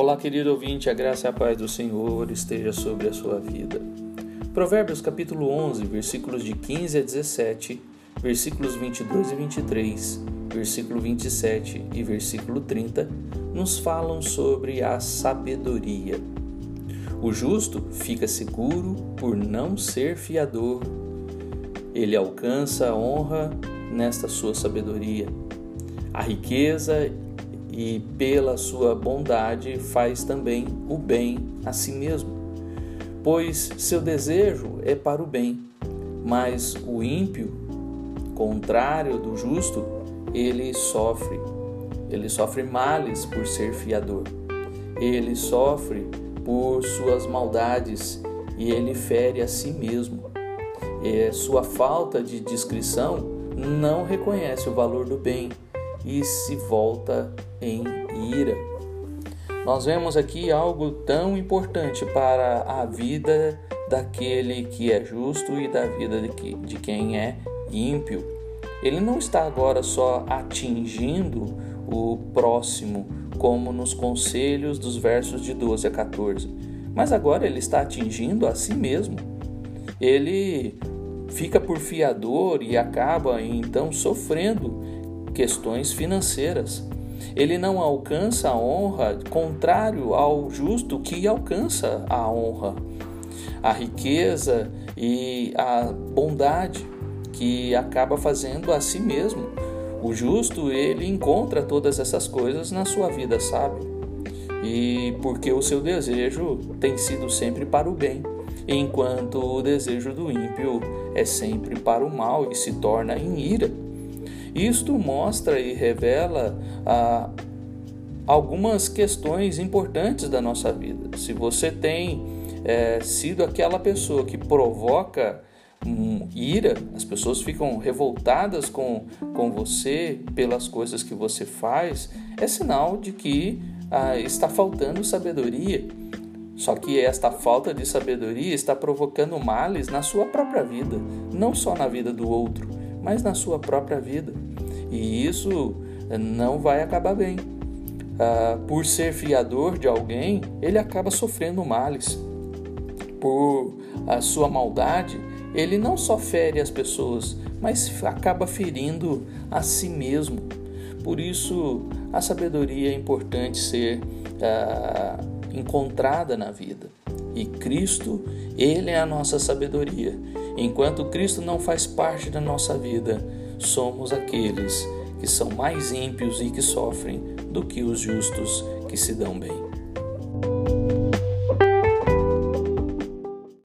Olá, querido ouvinte, a graça e a paz do Senhor esteja sobre a sua vida. Provérbios capítulo 11, versículos de 15 a 17, versículos 22 e 23, versículo 27 e versículo 30 nos falam sobre a sabedoria. O justo fica seguro por não ser fiador. Ele alcança a honra nesta sua sabedoria. A riqueza e pela sua bondade faz também o bem a si mesmo, pois seu desejo é para o bem, mas o ímpio, contrário do justo, ele sofre, ele sofre males por ser fiador, ele sofre por suas maldades e ele fere a si mesmo. E sua falta de discrição não reconhece o valor do bem e se volta em ira. Nós vemos aqui algo tão importante para a vida daquele que é justo e da vida de, que, de quem é ímpio. Ele não está agora só atingindo o próximo, como nos conselhos dos versos de 12 a 14, mas agora ele está atingindo a si mesmo. Ele fica por fiador e acaba então sofrendo questões financeiras. Ele não alcança a honra, contrário ao justo que alcança a honra, a riqueza e a bondade que acaba fazendo a si mesmo. O justo, ele encontra todas essas coisas na sua vida, sabe? E porque o seu desejo tem sido sempre para o bem, enquanto o desejo do ímpio é sempre para o mal e se torna em ira. Isto mostra e revela ah, algumas questões importantes da nossa vida. Se você tem é, sido aquela pessoa que provoca um, ira, as pessoas ficam revoltadas com, com você pelas coisas que você faz, é sinal de que ah, está faltando sabedoria. Só que esta falta de sabedoria está provocando males na sua própria vida, não só na vida do outro mas na sua própria vida. E isso não vai acabar bem. Ah, por ser fiador de alguém, ele acaba sofrendo males. Por a sua maldade, ele não só fere as pessoas, mas acaba ferindo a si mesmo. Por isso, a sabedoria é importante ser ah, encontrada na vida. E Cristo, Ele é a nossa sabedoria. Enquanto Cristo não faz parte da nossa vida, somos aqueles que são mais ímpios e que sofrem do que os justos que se dão bem.